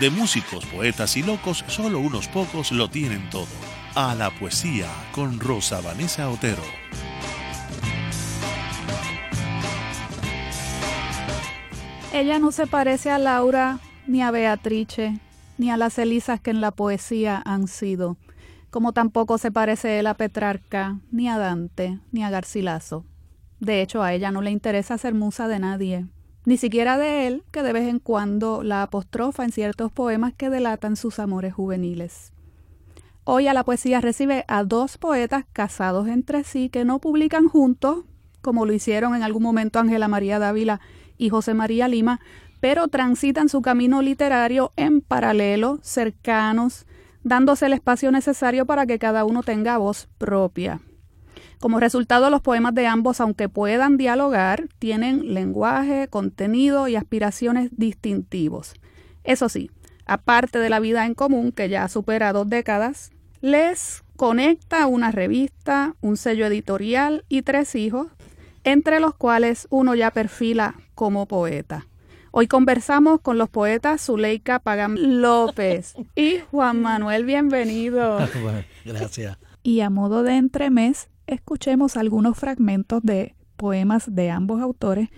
de músicos, poetas y locos, solo unos pocos lo tienen todo. A la poesía con Rosa Vanessa Otero. Ella no se parece a Laura, ni a Beatrice, ni a las Elisas que en la poesía han sido, como tampoco se parece él a Petrarca, ni a Dante, ni a Garcilaso. De hecho, a ella no le interesa ser musa de nadie, ni siquiera de él, que de vez en cuando la apostrofa en ciertos poemas que delatan sus amores juveniles. Hoy a la poesía recibe a dos poetas casados entre sí que no publican juntos, como lo hicieron en algún momento Ángela María Dávila y José María Lima, pero transitan su camino literario en paralelo, cercanos, dándose el espacio necesario para que cada uno tenga voz propia. Como resultado, los poemas de ambos, aunque puedan dialogar, tienen lenguaje, contenido y aspiraciones distintivos. Eso sí, aparte de la vida en común, que ya supera dos décadas, les conecta una revista, un sello editorial y tres hijos, entre los cuales uno ya perfila como poeta. Hoy conversamos con los poetas Zuleika Pagam López y Juan Manuel, bienvenido. gracias. Y a modo de entremés, escuchemos algunos fragmentos de poemas de ambos autores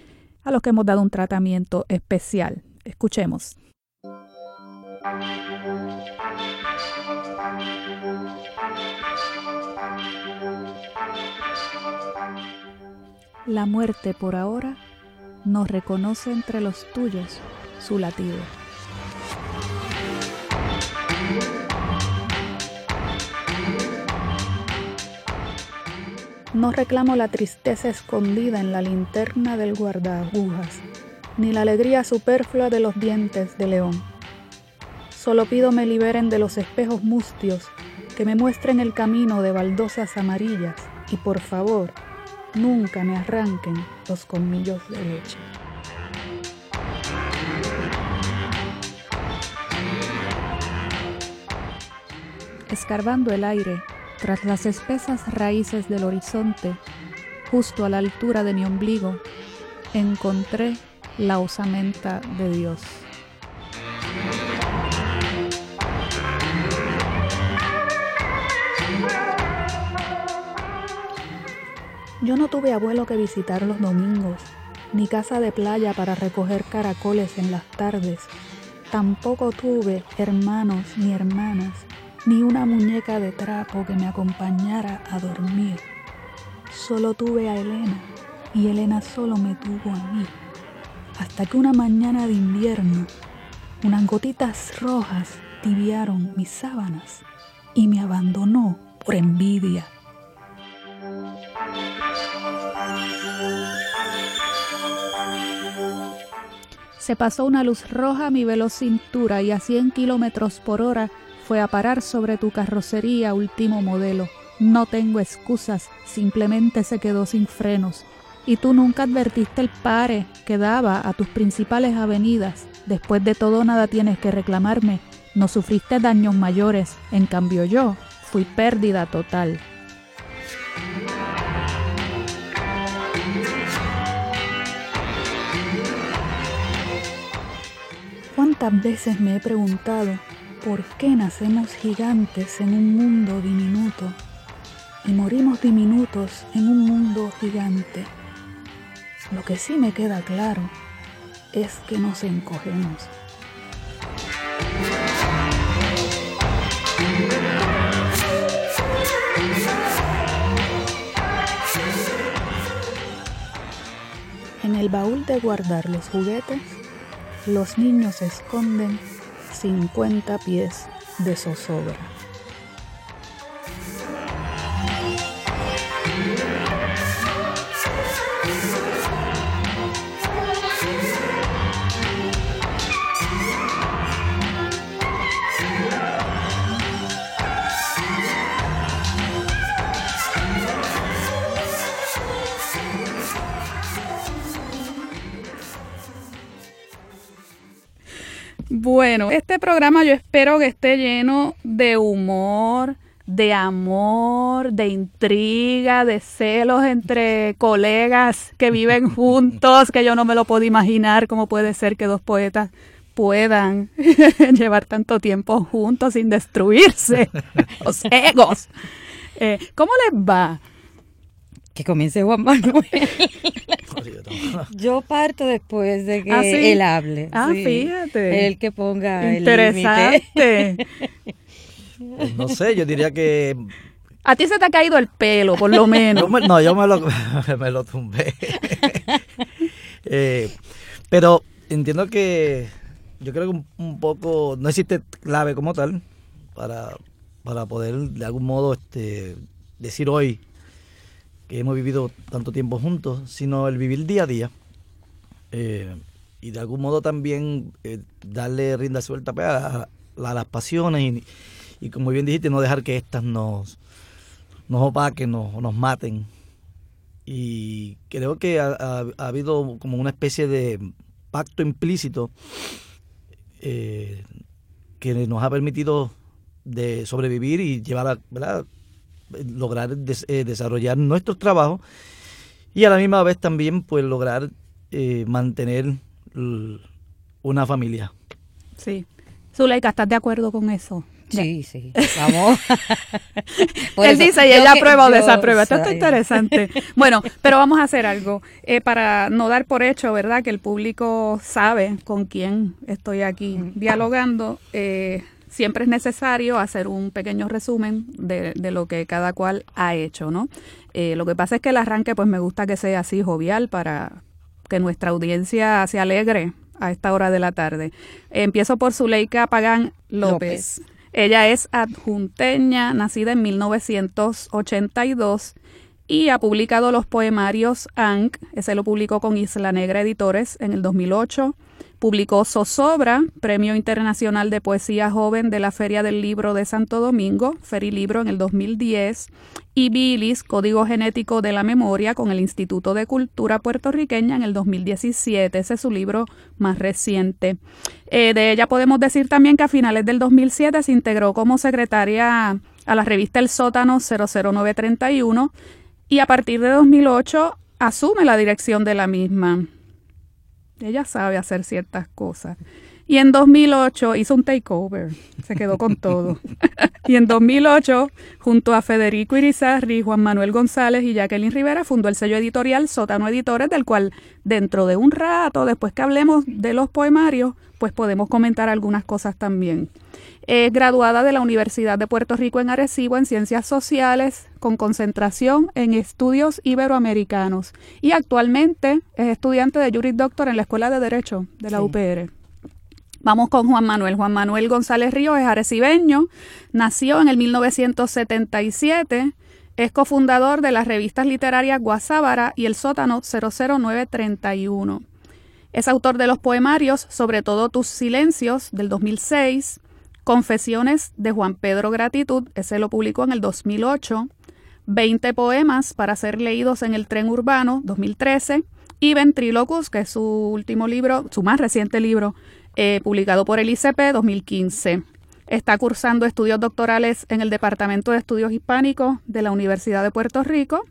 a los que hemos dado un tratamiento especial. Escuchemos. La muerte por ahora no reconoce entre los tuyos su latido. No reclamo la tristeza escondida en la linterna del guardaagujas, ni la alegría superflua de los dientes de león. Solo pido me liberen de los espejos mustios, que me muestren el camino de baldosas amarillas y por favor, nunca me arranquen los colmillos de leche. Escarbando el aire tras las espesas raíces del horizonte, justo a la altura de mi ombligo, encontré la osamenta de Dios. Yo no tuve abuelo que visitar los domingos, ni casa de playa para recoger caracoles en las tardes. Tampoco tuve hermanos ni hermanas, ni una muñeca de trapo que me acompañara a dormir. Solo tuve a Elena y Elena solo me tuvo a mí. Hasta que una mañana de invierno, unas gotitas rojas tibiaron mis sábanas y me abandonó por envidia. Se pasó una luz roja a mi veloz cintura y a 100 kilómetros por hora fue a parar sobre tu carrocería último modelo. No tengo excusas, simplemente se quedó sin frenos. Y tú nunca advertiste el pare que daba a tus principales avenidas. Después de todo nada tienes que reclamarme. No sufriste daños mayores, en cambio yo fui pérdida total. ¿Cuántas veces me he preguntado por qué nacemos gigantes en un mundo diminuto y morimos diminutos en un mundo gigante? Lo que sí me queda claro es que nos encogemos. En el baúl de guardar los juguetes, los niños esconden 50 pies de zozobra. Bueno, este programa yo espero que esté lleno de humor, de amor, de intriga, de celos entre colegas que viven juntos, que yo no me lo puedo imaginar cómo puede ser que dos poetas puedan llevar tanto tiempo juntos sin destruirse los egos. Eh, ¿Cómo les va? Que comience Juan Manuel. Yo parto después de que ¿Ah, sí? él hable. Ah, sí. fíjate. El que ponga Interesante. el límite. Pues no sé, yo diría que... A ti se te ha caído el pelo, por lo menos. yo me- no, yo me lo, me lo tumbé. Eh, pero entiendo que yo creo que un, un poco no existe clave como tal para, para poder de algún modo este, decir hoy que hemos vivido tanto tiempo juntos, sino el vivir día a día. Eh, y de algún modo también eh, darle rienda suelta pues, a, las pasiones y, y como bien dijiste, no dejar que éstas nos, nos opaquen, nos, nos maten. Y creo que ha habido como una especie de pacto implícito eh, que nos ha permitido de sobrevivir y llevar a, ¿verdad? Lograr des- eh, desarrollar nuestros trabajos y a la misma vez también pues lograr eh, mantener una familia. Sí. Zuleika, ¿estás de acuerdo con eso? Sí, sí. Vamos. Él eso, dice y ella aprueba o desaprueba. Esto está interesante. Bueno, pero vamos a hacer algo. Eh, para no dar por hecho, ¿verdad? Que el público sabe con quién estoy aquí dialogando. eh, siempre es necesario hacer un pequeño resumen de, de lo que cada cual ha hecho, ¿no? Eh, lo que pasa es que el arranque, pues me gusta que sea así jovial para que nuestra audiencia se alegre a esta hora de la tarde. Empiezo por Zuleika Pagán López. López. Ella es adjunteña, nacida en 1982 y ha publicado los poemarios Ankh, ese lo publicó con Isla Negra Editores en el 2008. Publicó Zozobra, Premio Internacional de Poesía Joven de la Feria del Libro de Santo Domingo, Ferilibro en el 2010, y Bilis, Código Genético de la Memoria, con el Instituto de Cultura Puertorriqueña en el 2017. Ese es su libro más reciente. Eh, de ella podemos decir también que a finales del 2007 se integró como secretaria a la revista El Sótano 00931 y a partir de 2008 asume la dirección de la misma. Ella sabe hacer ciertas cosas. Y en 2008 hizo un takeover, se quedó con todo. y en 2008, junto a Federico Irizarri, Juan Manuel González y Jacqueline Rivera, fundó el sello editorial Sótano Editores, del cual dentro de un rato, después que hablemos de los poemarios, pues podemos comentar algunas cosas también. Es graduada de la Universidad de Puerto Rico en Arecibo en Ciencias Sociales, con concentración en estudios iberoamericanos. Y actualmente es estudiante de Juris Doctor en la Escuela de Derecho de la Sí. UPR. Vamos con Juan Manuel. Juan Manuel González Ríos es arecibeño, nació en el 1977, es cofundador de las revistas literarias Guasábara y El Sótano 00931. Es autor de los poemarios Sobre todo tus silencios del 2006, Confesiones de Juan Pedro Gratitud, ese lo publicó en el 2008, 20 poemas para ser leídos en el tren urbano 2013 y Ventrilocus, que es su último libro, su más reciente libro, eh, publicado por el ICP 2015. Está cursando estudios doctorales en el Departamento de Estudios Hispánicos de la Universidad de Puerto Rico.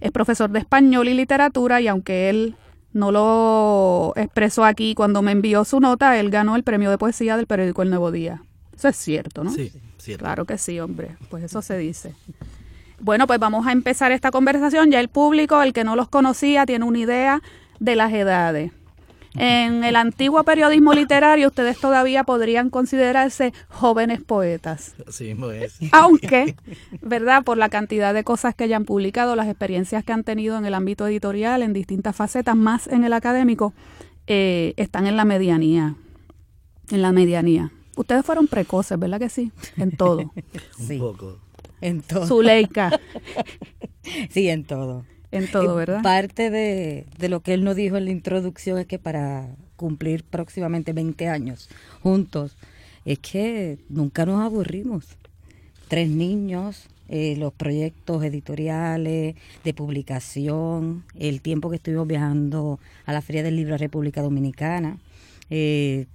Es profesor de español y literatura y aunque él no lo expresó aquí cuando me envió su nota, él ganó el premio de poesía del periódico El Nuevo Día. Eso es cierto, ¿no? Sí, cierto. Claro que sí, hombre. Pues eso se dice. Bueno, pues vamos a empezar esta conversación. Ya el público, el que no los conocía, tiene una idea de las edades. En el antiguo periodismo literario, ustedes todavía podrían considerarse jóvenes poetas. Así mismo es. Aunque, ¿verdad? Por la cantidad de cosas que hayan publicado, las experiencias que han tenido en el ámbito editorial, en distintas facetas, más en el académico, eh, están en la medianía. En la medianía. Ustedes fueron precoces, ¿verdad que sí? En todo. Un poco. en todo. Zuleika, Sí, en todo. En todo, ¿verdad? Parte de, de lo que él nos dijo en la introducción es que para cumplir próximamente 20 años juntos, es que nunca nos aburrimos. Tres niños, eh, los proyectos editoriales, de publicación, el tiempo que estuvimos viajando a la Feria del Libro de República Dominicana, eh,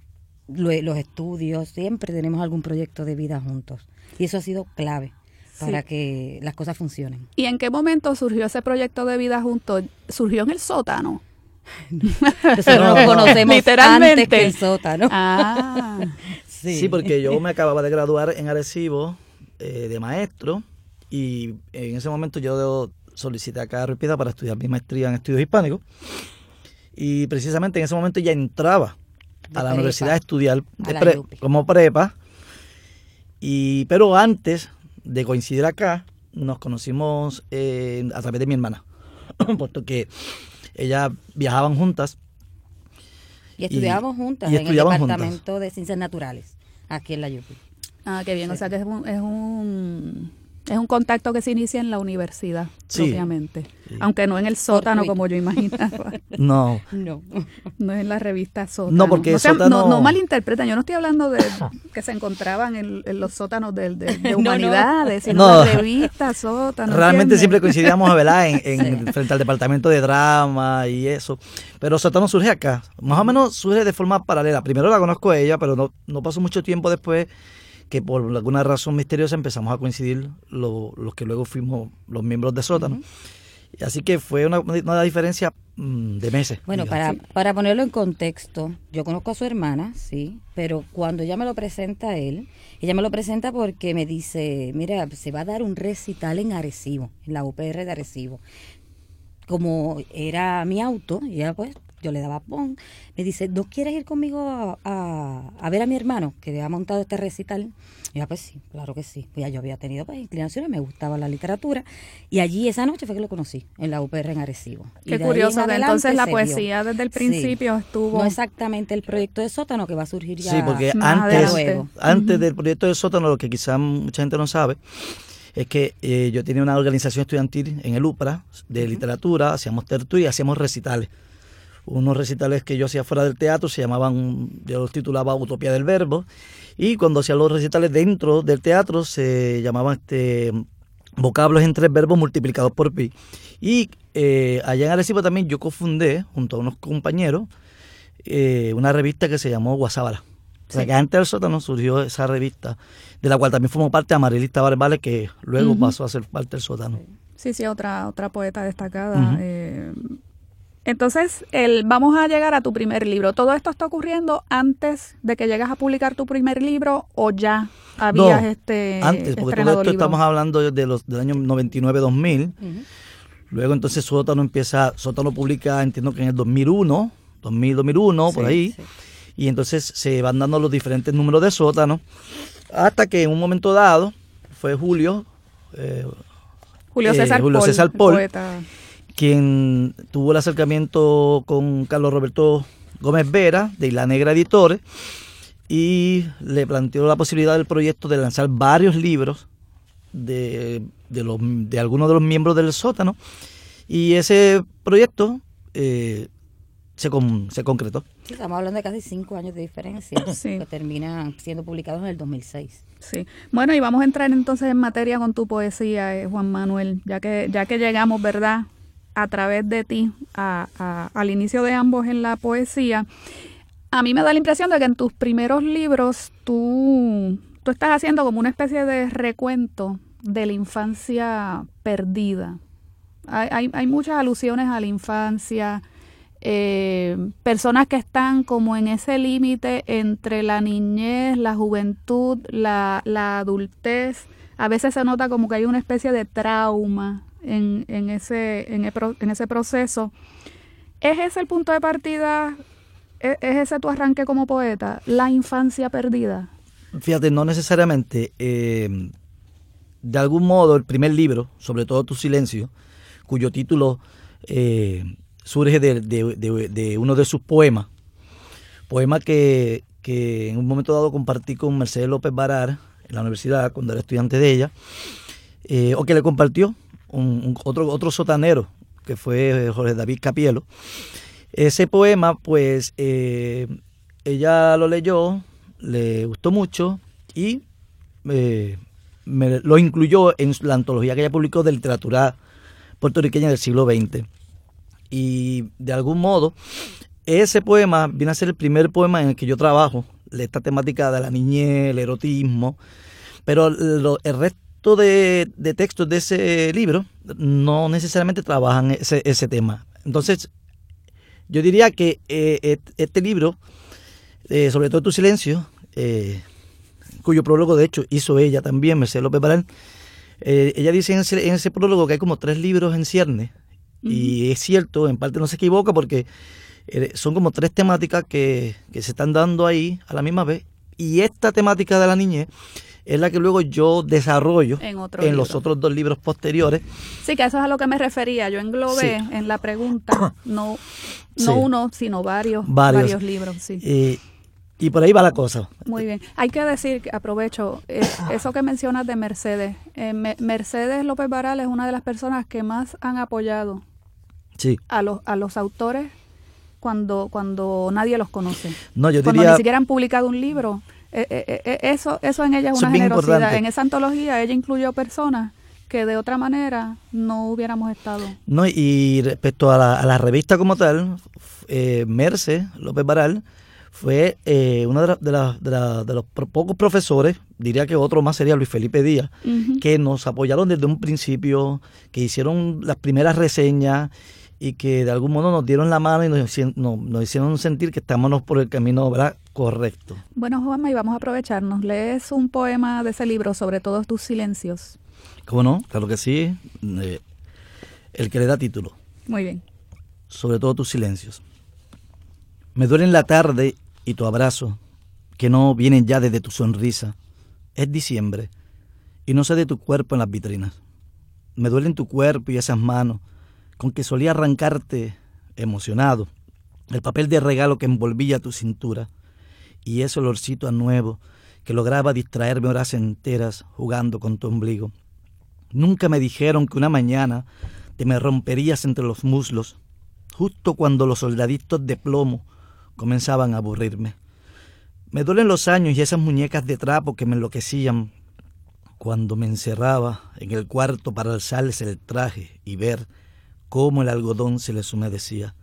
los estudios, siempre tenemos algún proyecto de vida juntos. Y eso ha sido clave para que las cosas funcionen. ¿Y en qué momento surgió ese proyecto de vida juntos? ¿Surgió en el sótano? Nosotros nos conocemos Literalmente. antes que el sótano. Ah. sí. porque yo me acababa de graduar en Arecibo eh, de maestro y en ese momento yo solicité acá a Ripida para estudiar mi maestría en estudios hispánicos y precisamente en ese momento ya entraba a la universidad a estudiar como prepa y pero antes de coincidir acá nos conocimos eh, a través de mi hermana puesto que ellas viajaban juntas. Y estudiábamos juntas en el departamento de ciencias naturales aquí en la Yupi. Ah qué bien o sea que es un es un contacto que se inicia en la universidad, propiamente. Aunque no en el sótano, como yo imaginaba. No. No. No es en la revista sótano. No, porque no, sótano... no, malinterpreten. Yo no estoy hablando de que se encontraban en, los sótanos de, de, humanidades, sino no. la revista sótano. Realmente siempre coincidíamos, ¿verdad? En, frente al departamento de drama y eso. Pero sótano surge acá. Más o menos surge de forma paralela. Primero la conozco a ella, pero no, no pasó mucho tiempo después que por alguna razón misteriosa empezamos a coincidir los que luego fuimos los miembros de Sótano. Así que fue una, una diferencia mm, de meses. Bueno, para, para ponerlo en contexto, yo conozco a su hermana, sí, pero cuando ella me lo presenta a él, ella me lo presenta porque me dice, mira, se va a dar un recital en Arecibo, en la UPR de Arecibo. Como era mi auto, y ella pues yo le daba pon, me dice, ¿no quieres ir conmigo a, ver a mi hermano que ha montado este recital? Y yo, pues sí, claro que sí. Pues ya yo había tenido pues, inclinaciones, me gustaba la literatura. Y allí esa noche fue que lo conocí, en la UPR en Arecibo. Qué curioso, entonces la poesía desde el principio estuvo... No exactamente el proyecto de Sótano que va a surgir ya Sí, porque antes, antes del proyecto de Sótano, lo que quizás mucha gente no sabe, es que eh, yo tenía una organización estudiantil en el UPRA de literatura, hacíamos tertulia y hacíamos recitales unos recitales que yo hacía fuera del teatro, se llamaban, yo los titulaba Utopía del Verbo, y cuando hacía los recitales dentro del teatro se llamaban este, vocablos en tres verbos multiplicados por pi. Y eh, allá en Arecibo también yo cofundé, junto a unos compañeros, eh, una revista que se llamó Guasábala. O sea que antes del sótano surgió esa revista, de la cual también formó parte Amarilista Barbales, que luego pasó a ser parte del sótano. Sí, sí, otra, otra poeta destacada. Entonces, el, vamos a llegar a tu primer libro. ¿Todo esto está ocurriendo antes de que llegas a publicar tu primer libro o ya habías no, este antes, porque todo esto estamos hablando de los del año 99-2000. Luego entonces Sótano empieza, Sótano publica, entiendo que en el 2001, 2000, 2001, por ahí. Y entonces se van dando los diferentes números de Sótano hasta que en un momento dado fue Julio eh, Julio César Julio César poeta quien tuvo el acercamiento con Carlos Roberto Gómez Vera, de Isla Negra Editores, y le planteó la posibilidad del proyecto de lanzar varios libros de, de, algunos de los miembros del sótano, y ese proyecto eh, se, se concretó. estamos hablando de casi cinco años de diferencia, que terminan siendo publicados en el 2006. Sí. Bueno, y vamos a entrar entonces en materia con tu poesía, eh, Juan Manuel, ya que, ya que llegamos, ¿verdad?, a través de ti al inicio de ambos en la poesía, a mí me da la impresión de que en tus primeros libros tú, tú estás haciendo como una especie de recuento de la infancia perdida. Hay, hay, muchas alusiones a la infancia, eh, personas que están como en ese límite entre la niñez, la juventud, la, la adultez. A veces se nota como que hay una especie de trauma en, en, ese, en, en ese proceso. ¿Es ese el punto de partida? ¿Es, ese tu arranque como poeta? ¿La infancia perdida? Fíjate, no necesariamente. Eh, de algún modo, el primer libro, sobre todo Tu Silencio, cuyo título eh, surge de, uno de sus poemas, poema que, que, en un momento dado compartí con Mercedes López Barar en la universidad, cuando era estudiante de ella, eh, o que le compartió un, otro, otro sotanero, que fue Jorge David Capielo. Ese poema, pues, eh, ella lo leyó, le gustó mucho y eh, me, lo incluyó en la antología que ella publicó de literatura puertorriqueña del siglo XX. Y de algún modo, ese poema viene a ser el primer poema en el que yo trabajo esta temática de la niñez, el erotismo, pero el resto de, textos de ese libro no necesariamente trabajan ese, ese tema. Entonces, yo diría que eh, este libro, eh, sobre todo Tu Silencio, eh, cuyo prólogo de hecho hizo ella también, Mercedes López Barán, ella dice en ese, en ese, prólogo que hay como tres libros en cierne, y es cierto, en parte no se equivoca porque son como tres temáticas que, que se están dando ahí a la misma vez, y esta temática de la niñez es la que luego yo desarrollo en, los otros dos libros posteriores. Sí, que eso es a lo que me refería. Yo englobé en la pregunta, no, no uno, sino varios, varios, libros. Sí. y por ahí va la cosa. Muy bien. Hay que decir, aprovecho, eh, eso que mencionas de Mercedes. Eh, Mercedes López Baral es una de las personas que más han apoyado a, los, a los autores cuando, cuando nadie los conoce. No, yo cuando ni siquiera han publicado un libro eh, eh, eh, eso, eso en ella es una generosidad. En esa antología ella incluyó personas que de otra manera no hubiéramos estado. No, y respecto a la, revista como tal, Merce López Baral fue uno de, de, los pocos profesores, diría que otro más sería Luis Felipe Díaz, que nos apoyaron desde un principio, que hicieron las primeras reseñas y que de algún modo nos dieron la mano y nos, nos hicieron sentir que estamos por el camino ¿verdad? Correcto. Bueno, Juanma, y vamos a aprovecharnos. ¿Lees un poema de ese libro sobre todos tus silencios? ¿Cómo no? Claro que sí. Eh, el que le da título. Muy bien. Sobre todos tus silencios. Me duelen la tarde y tu abrazo, que no vienen ya desde tu sonrisa. Es diciembre y no sé de tu cuerpo en las vitrinas. Me duelen tu cuerpo y esas manos con que solía arrancarte emocionado el papel de regalo que envolvía tu cintura y ese olorcito a nuevo que lograba distraerme horas enteras jugando con tu ombligo. Nunca me dijeron que una mañana te me romperías entre los muslos, justo cuando los soldaditos de plomo comenzaban a aburrirme. Me duelen los años y esas muñecas de trapo que me enloquecían cuando me encerraba en el cuarto para alzarles el traje y ver cómo el algodón se les humedecía.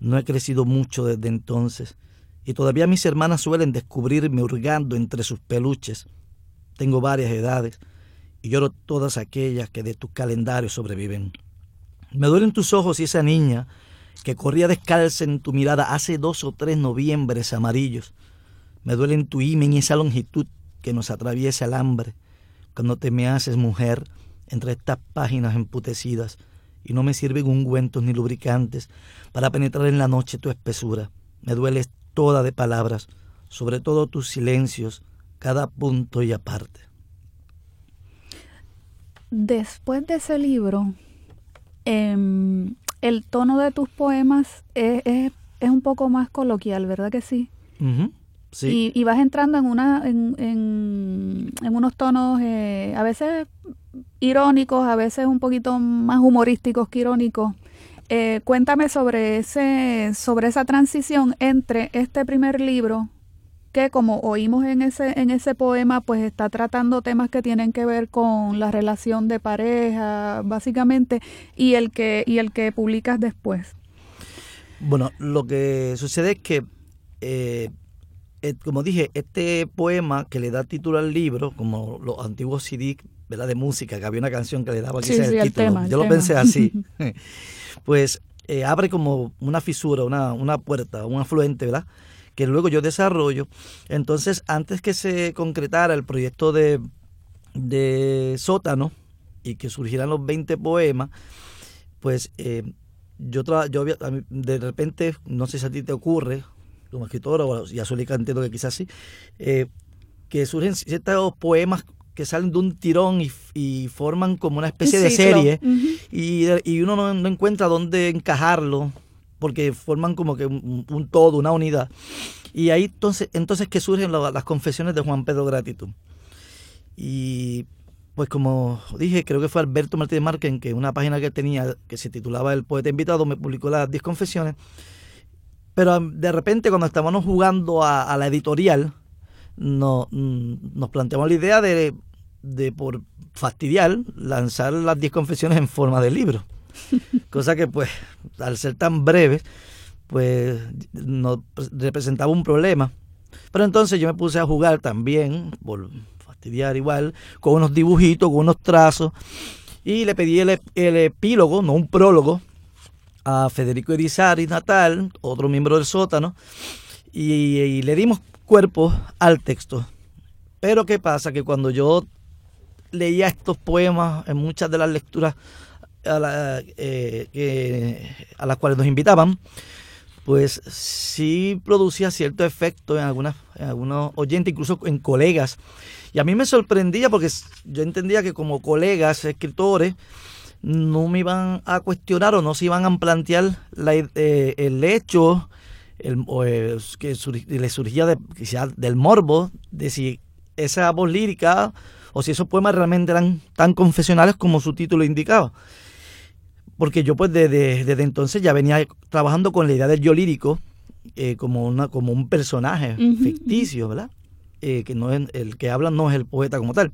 No he crecido mucho desde entonces y todavía mis hermanas suelen descubrirme hurgando entre sus peluches. Tengo varias edades y lloro todas aquellas que de tu calendario sobreviven. Me duelen tus ojos y esa niña que corría descalza en tu mirada hace dos o tres noviembres amarillos. Me duelen tu himen y esa longitud que nos atraviesa el hambre cuando te me haces mujer entre estas páginas emputecidas y no me sirven ungüentos ni lubricantes para penetrar en la noche tu espesura. Me dueles toda de palabras, sobre todo tus silencios, cada punto y aparte. Después de ese libro, em, el tono de tus poemas es, es, un poco más coloquial, ¿verdad que sí? sí. Y, vas entrando en, una, en, en, unos tonos eh, a veces irónicos, a veces un poquito más humorísticos que irónicos. Eh, cuéntame sobre, ese, sobre esa transición entre este primer libro, que como oímos en ese, en ese poema, pues está tratando temas que tienen que ver con la relación de pareja, básicamente, y el que, y el que publicas después. Bueno, lo que sucede es que, eh, eh, como dije, este poema que le da título al libro, como los antiguos CD ¿verdad? de música, que había una canción que le daba quizás el título, yo lo pensé así. pues eh, abre como una fisura, una, una puerta, un afluente, ¿verdad? Que luego yo desarrollo. Entonces, antes que se concretara el proyecto de, de sótano y que surgieran los 20 poemas, pues eh, yo, yo de repente, no sé si a ti te ocurre, como escritora, o a Zulica entiendo que quizás sí, eh, que surgen ciertos poemas que salen de un tirón y, forman como una especie de serie y, uno no, encuentra dónde encajarlo porque forman como que un, todo, una unidad. Y ahí entonces, entonces que surgen las confesiones de Juan Pedro Gratitud. Y pues como dije, creo que fue Alberto Martínez Márquez, que una página que tenía que se titulaba El poeta invitado me publicó las 10 confesiones. Pero de repente cuando estábamos jugando a la editorial, no, mm, nos planteamos la idea de, de, por fastidiar, lanzar las 10 confesiones en forma de libro. Cosa que, pues, al ser tan breve, pues nos representaba un problema. Pero entonces yo me puse a jugar también, por fastidiar igual, con unos dibujitos, con unos trazos, y le pedí el, el epílogo, no un prólogo, a Federico Erizari Natal, otro miembro del sótano, y, le dimos cuerpo al texto. Pero ¿qué pasa? Que cuando yo leía estos poemas en muchas de las lecturas a, eh, a las cuales nos invitaban, pues sí producía cierto efecto en, algunas, en algunos oyentes, incluso en colegas. Y a mí me sorprendía porque yo entendía que como colegas, escritores, no me iban a cuestionar o no se iban a plantear eh, el hecho el, eh, que le surgía de, del morbo de si esa voz lírica o si esos poemas realmente eran tan confesionales como su título indicaba. Porque yo pues desde, desde entonces ya venía trabajando con la idea del yo lírico eh, como, una, como un personaje ficticio, ¿verdad? que no es, el que habla no es el poeta como tal.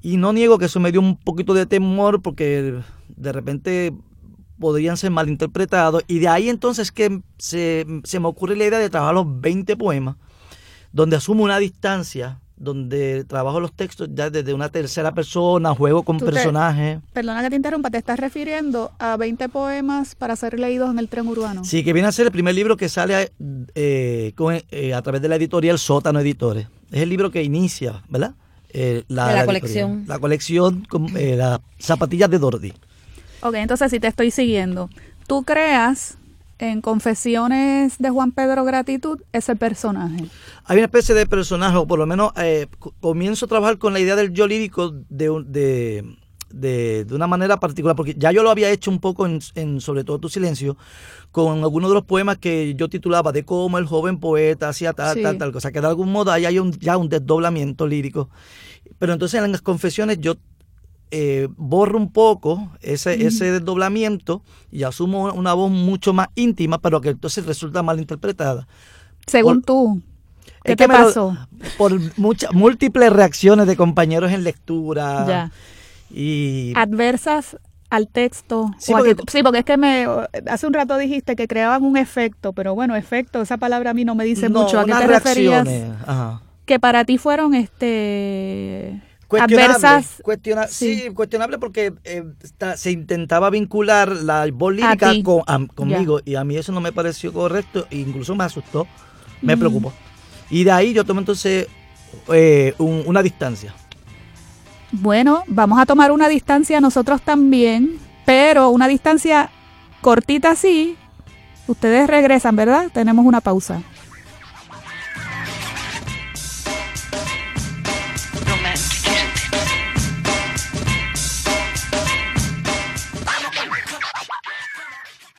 Y no niego que eso me dio un poquito de temor porque de repente podrían ser malinterpretados. Y de ahí entonces que se, me ocurre la idea de trabajar los 20 poemas, donde asumo una distancia, donde trabajo los textos ya desde una tercera persona, juego con personajes. perdona que te interrumpa, ¿te estás refiriendo a 20 poemas para ser leídos en el tren urbano? Sí, que viene a ser el primer libro que sale eh, eh, a través de la editorial Sótano Editores. Es el libro que inicia, ¿verdad? Eh, la, colección. La colección con eh, las zapatillas de Dordi. Ok, entonces si te estoy siguiendo, tú creas en Confesiones de Juan Pedro Gratitud ese personaje. Hay una especie de personaje, o por lo menos eh, comienzo a trabajar con la idea del yo lírico de, de, de, de, una manera particular, porque ya yo lo había hecho un poco en, Sobre todo tu silencio, con algunos de los poemas que yo titulaba de cómo el joven poeta hacía tal, tal, tal cosa, que de algún modo ahí hay un, ya un desdoblamiento lírico. Pero entonces en las confesiones yo eh, borro un poco ese, ese desdoblamiento y asumo una voz mucho más íntima, pero que entonces resulta mal interpretada. Según tú. ¿Qué te pasó? por muchas múltiples reacciones de compañeros en lectura. Ya y adversas al texto. Sí porque, sí, porque es que me hace un rato dijiste que creaban un efecto, pero bueno, efecto, esa palabra a mí no me dice mucho. ¿A qué te referías? Que para ti fueron este adversas. sí. cuestionable porque eh, se intentaba vincular la voz lírica conmigo y a mí eso no me pareció correcto e incluso me asustó, me preocupó. Y de ahí yo tomé entonces eh, una distancia. Bueno, vamos a tomar una distancia nosotros también, pero una distancia cortita sí. Ustedes regresan, ¿verdad? Tenemos una pausa.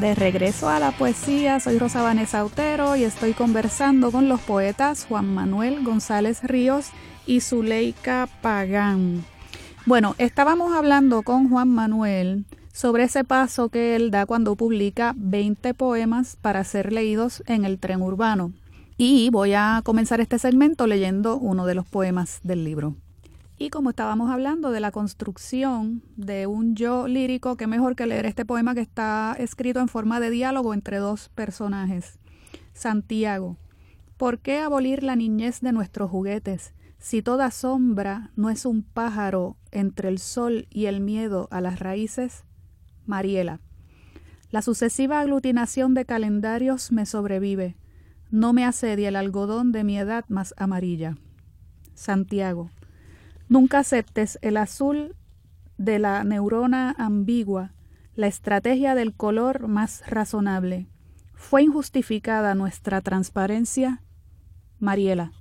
De regreso a la poesía, soy Rosa Vanessa Autero y estoy conversando con los poetas Juan Manuel González Ríos y Zuleika Pagán. Bueno, estábamos hablando con Juan Manuel sobre ese paso que él da cuando publica 20 poemas para ser leídos en el tren urbano. Y voy a comenzar este segmento leyendo uno de los poemas del libro. Y como estábamos hablando de la construcción de un yo lírico, qué mejor que leer este poema que está escrito en forma de diálogo entre dos personajes. Santiago, ¿por qué abolir la niñez de nuestros juguetes si toda sombra no es un pájaro entre el sol y el miedo a las raíces? Mariela, la sucesiva aglutinación de calendarios me sobrevive, no me asedia el algodón de mi edad más amarilla. Santiago, Nunca aceptes el azul de la neurona ambigua, la estrategia del color más razonable. ¿Fue injustificada nuestra transparencia? Mariela.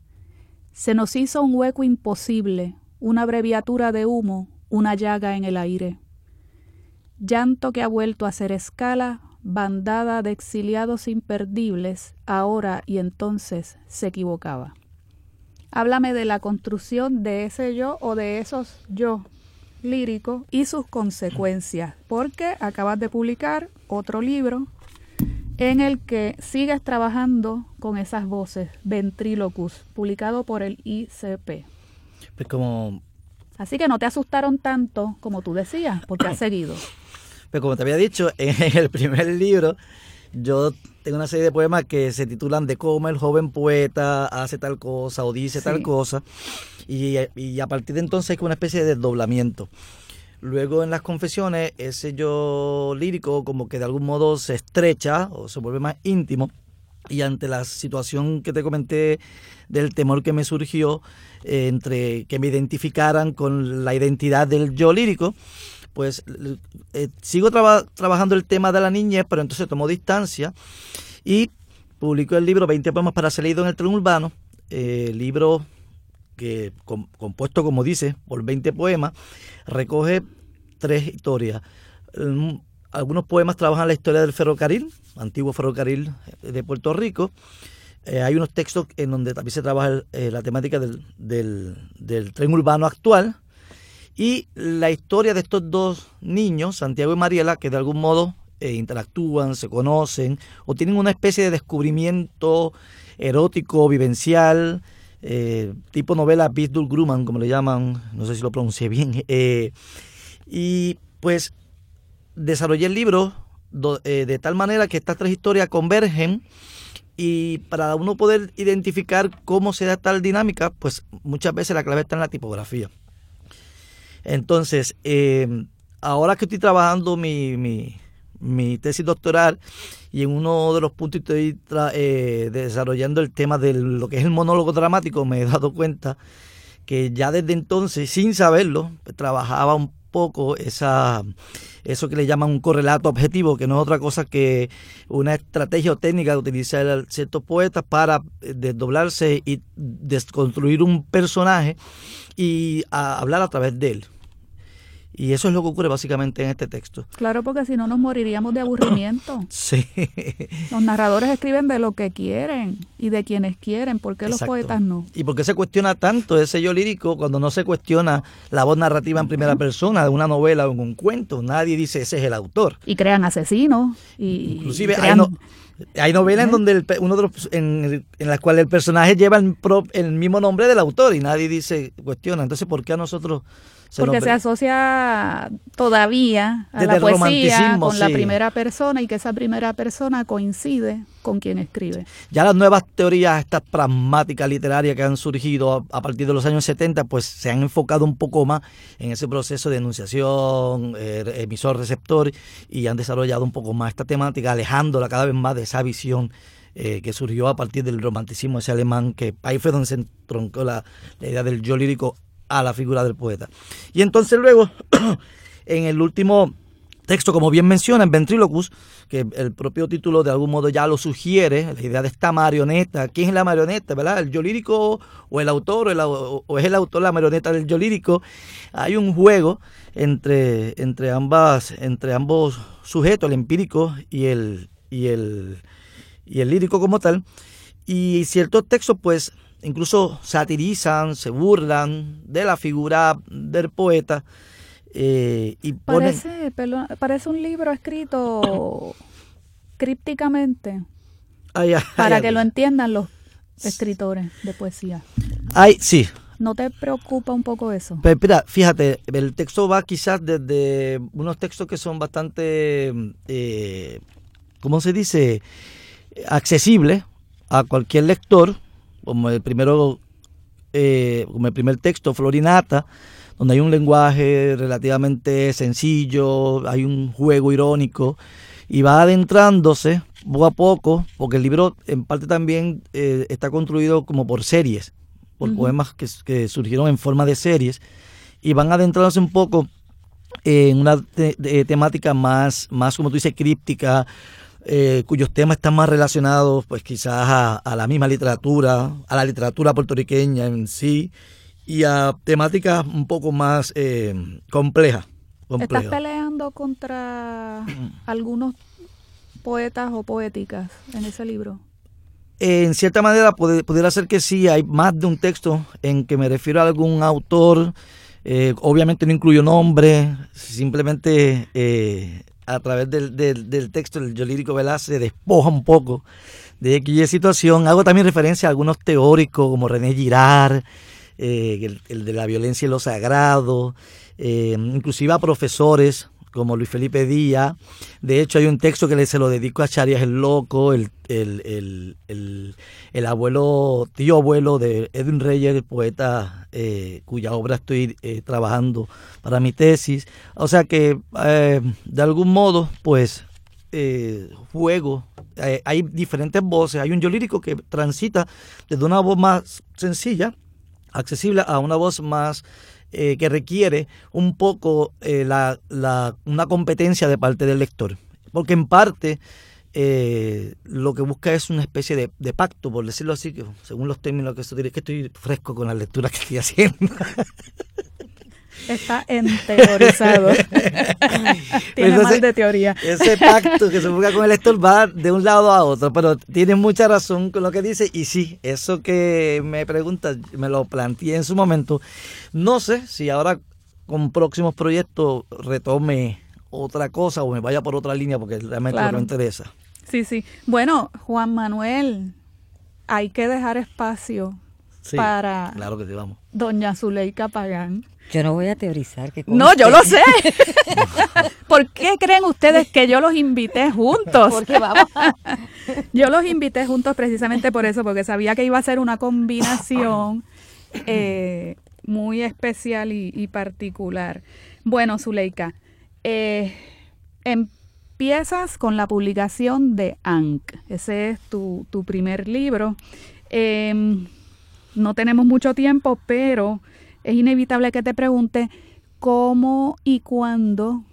Se nos hizo un hueco imposible, una abreviatura de humo, una llaga en el aire. Llanto que ha vuelto a ser escala, bandada de exiliados imperdibles, ahora y entonces se equivocaba. Háblame de la construcción de ese yo o de esos yo lírico y sus consecuencias, porque acabas de publicar otro libro en el que sigues trabajando con esas voces, Ventriloquus, publicado por el ICP. Pues como... Así que no te asustaron tanto como tú decías, porque has seguido. Pues como te había dicho, en el primer libro yo tengo una serie de poemas que se titulan de cómo el joven poeta hace tal cosa o dice tal cosa. Y, y, a partir de entonces hay una especie de desdoblamiento. Luego en las confesiones ese yo lírico como que de algún modo se estrecha o se vuelve más íntimo y ante la situación que te comenté del temor que me surgió eh, entre que me identificaran con la identidad del yo lírico, pues eh, sigo trabajando el tema de la niñez, pero entonces tomó distancia y publicó el libro 20 poemas para ser leído en el tren urbano, eh, libro que compuesto, como dice, por 20 poemas, recoge tres historias. Mm, algunos poemas trabajan la historia del ferrocarril, antiguo ferrocarril de Puerto Rico. Eh, hay unos textos en donde también se trabaja la temática del, del tren urbano actual y la historia de estos dos niños, Santiago y Mariela, que de algún modo eh, interactúan, se conocen o tienen una especie de descubrimiento erótico, vivencial, eh, tipo novela Bisdul Grumman, como le llaman, no sé si lo pronuncié bien. Eh, y pues desarrollé el libro de tal manera que estas tres historias convergen y para uno poder identificar cómo se da tal dinámica, pues muchas veces la clave está en la tipografía. Entonces, em, ahora que estoy trabajando mi, mi, tesis doctoral y en uno de los puntos estoy eh, desarrollando el tema de lo que es el monólogo dramático, me he dado cuenta que ya desde entonces, sin saberlo, trabajaba un poco esa eso que le llaman un correlato objetivo, que no es otra cosa que una estrategia o técnica de utilizar ciertos poetas para eh, desdoblarse y desconstruir un personaje y hablar a través de él. Y eso es lo que ocurre básicamente en este texto. Claro, porque si no nos moriríamos de aburrimiento. sí. Los narradores escriben de lo que quieren y de quienes quieren. ¿Por qué los poetas no? ¿Y por qué se cuestiona tanto ese yo lírico cuando no se cuestiona la voz narrativa en primera persona de una novela o en un cuento? Nadie dice ese es el autor. Y crean asesinos. Y, Inclusive hay, novelas en donde uno de los, en, en las cuales el personaje lleva el, el mismo nombre del autor y nadie dice, cuestiona. Entonces, ¿por qué a nosotros porque se asocia todavía a la poesía con la primera persona y que esa primera persona coincide con quien escribe. Ya las nuevas teorías, estas pragmáticas literarias que han surgido a, partir de los años 70, pues se han enfocado un poco más en ese proceso de enunciación, eh, emisor-receptor, y han desarrollado un poco más esta temática, alejándola cada vez más de esa visión eh, que surgió a partir del romanticismo ese alemán, que ahí fue donde se entroncó la, la idea del yo lírico a la figura del poeta. Y entonces luego, en el último texto, como bien menciona, en Ventriloquus, que el propio título de algún modo ya lo sugiere, la idea de esta marioneta, ¿quién es la marioneta, verdad? ¿El yo lírico o el autor o, es el autor la marioneta del yo lírico? Hay un juego entre, entre, ambas, entre ambos sujetos, el empírico y el, y el, y el lírico como tal, y ciertos textos pues incluso satirizan, se burlan de la figura del poeta. Eh, y parece, parece un libro escrito crípticamente para que lo entiendan los escritores de poesía. Ay, sí. ¿No te preocupa un poco eso? Pero, mira, fíjate, el texto va quizás desde unos textos que son bastante, eh, ¿cómo se dice? Accesibles a cualquier lector, como el primero, eh, como el primer texto, Florinata, donde hay un lenguaje relativamente sencillo, hay un juego irónico, y va adentrándose poco a poco, porque el libro en parte también eh, está construido como por series, por poemas que, surgieron en forma de series, y van adentrándose un poco en una temática más, más, como tú dices, críptica, eh, cuyos temas están más relacionados pues quizás a, la misma literatura, a la literatura puertorriqueña en sí y a temáticas un poco más eh, complejas. ¿Estás peleando contra algunos poetas o poéticas en ese libro? En cierta manera pudiera ser que sí, hay más de un texto en que me refiero a algún autor Eh, obviamente no incluyo nombre, simplemente eh, a través del, del, texto el yo lírico se despoja un poco de aquella situación. Hago también referencia a algunos teóricos como René Girard, el, el, de la violencia y lo sagrado, inclusive a profesores como Luis Felipe Díaz. De hecho, hay un texto que se lo dedico a Charias el Loco, el, el, abuelo, tío abuelo de Edwin Reyes, el poeta eh, cuya obra estoy eh, trabajando para mi tesis. O sea que, eh, de algún modo, pues, juego. hay diferentes voces. Hay un yo lírico que transita desde una voz más sencilla, accesible, a una voz más eh, que requiere un poco eh, la, la, una competencia de parte del lector. Porque en parte eh, lo que busca es una especie de, de, pacto, por decirlo así, que según los términos que estoy, que estoy fresco con la lectura que estoy haciendo. Está enteorizado. tiene más de teoría. Ese pacto que se busca con el lector va de un lado a otro, pero tiene mucha razón con lo que dice. Y sí, eso que me pregunta, me lo planteé en su momento. No sé si ahora con próximos proyectos retome otra cosa o me vaya por otra línea porque realmente no me interesa. Sí, sí. Bueno, Juan Manuel, hay que dejar espacio para claro que sí, vamos. doña Zuleika Pagán. Yo no voy a teorizar. Que no, yo lo sé. ¿Por qué creen ustedes que yo los invité juntos? Porque vamos. yo los invité juntos precisamente por eso, porque sabía que iba a ser una combinación eh, muy especial y, particular. Bueno, Zuleika, eh, empiezas con la publicación de Ankh. Ese es tu, tu primer libro. Em, no tenemos mucho tiempo, pero es inevitable que te pregunte cómo y cuándo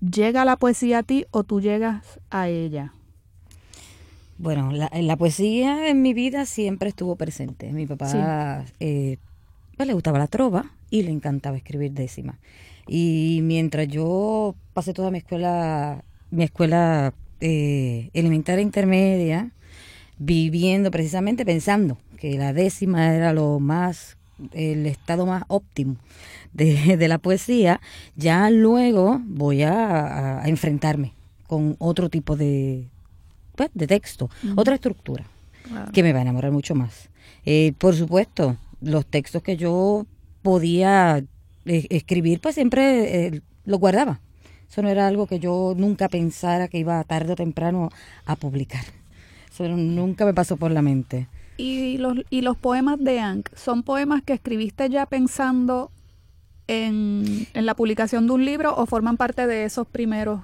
llega la poesía a ti o tú llegas a ella. Bueno, la, poesía en mi vida siempre estuvo presente. Mi papá eh, pues, le gustaba la trova y le encantaba escribir décimas. Y mientras yo pasé toda mi escuela, mi escuela eh, elemental e intermedia, viviendo precisamente pensando que la décima era lo más el estado más óptimo de, la poesía, ya luego voy a, enfrentarme con otro tipo de, pues, de texto, otra estructura, que me va a enamorar mucho más. Eh, por supuesto, los textos que yo podía eh, escribir, pues siempre eh, los guardaba. Eso no era algo que yo nunca pensara que iba tarde o temprano a publicar. Eso nunca me pasó por la mente. ¿Y los, y los poemas de Ankh son poemas que escribiste ya pensando en, la publicación de un libro o forman parte de esos primeros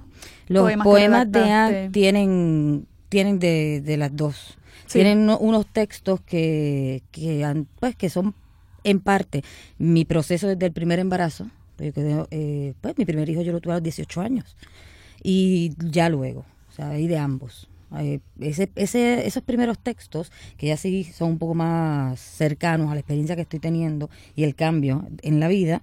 los poemas, de Ankh tienen, tienen de, las dos. Tienen unos textos que, que, pues, que son en parte mi proceso desde el primer embarazo. Eh, pues mi primer hijo yo lo tuve a los 18 años. Y ya luego, o sea, ahí de ambos. Eh, ese, ese, esos primeros textos, que ya sí son un poco más cercanos a la experiencia que estoy teniendo y el cambio en la vida,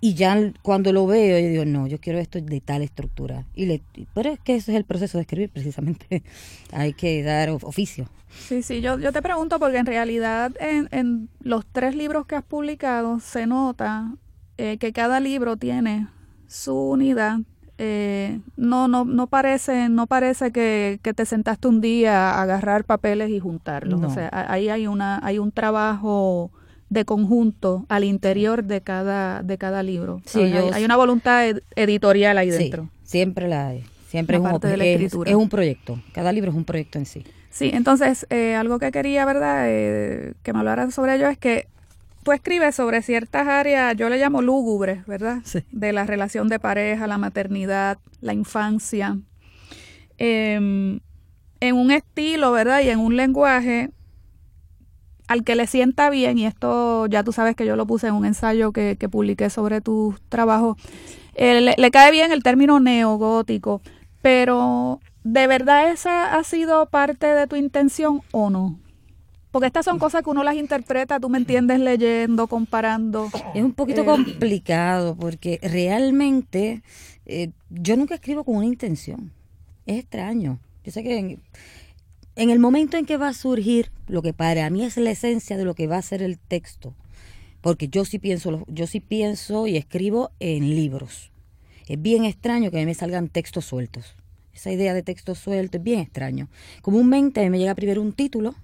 y ya cuando lo veo, yo digo, no, yo quiero esto de tal estructura. Y pero es que ese es el proceso de escribir, precisamente. Hay que dar oficio. Sí, sí, yo, yo te pregunto porque en realidad en, en los tres libros que has publicado se nota eh, que cada libro tiene su unidad, eh, no, no, no parece, no parece que, te sentaste un día a agarrar papeles y juntarlos. O sea, ahí hay una, hay un trabajo de conjunto al interior de cada, de cada libro. Sí, hay, una voluntad editorial ahí dentro. siempre la hay. Siempre es un, es, un proyecto. Cada libro es un proyecto en sí. Sí, entonces, eh, algo que quería, ¿verdad?, eh, que me hablaran sobre ello es que tú escribes sobre ciertas áreas, yo le llamo lúgubres, ¿verdad? Sí. De la relación de pareja, la maternidad, la infancia, em, en un estilo, ¿verdad? Y en un lenguaje al que le sienta bien, y esto ya tú sabes que yo lo puse en un ensayo que, que publiqué sobre tu trabajo, eh, le, le, cae bien el término neogótico, pero ¿de verdad esa ha sido parte de tu intención o no? Porque estas son cosas que uno las interpreta, tú me entiendes, leyendo, comparando. Es un poquito eh, complicado porque realmente eh, yo nunca escribo con una intención. Es extraño. Yo sé que en, el momento en que va a surgir lo que para mí es la esencia de lo que va a ser el texto, porque yo sí pienso, yo sí pienso y escribo en libros. Es bien extraño que a mí me salgan textos sueltos. Esa idea de texto suelto es bien extraño. Comúnmente a mí me llega primero un título,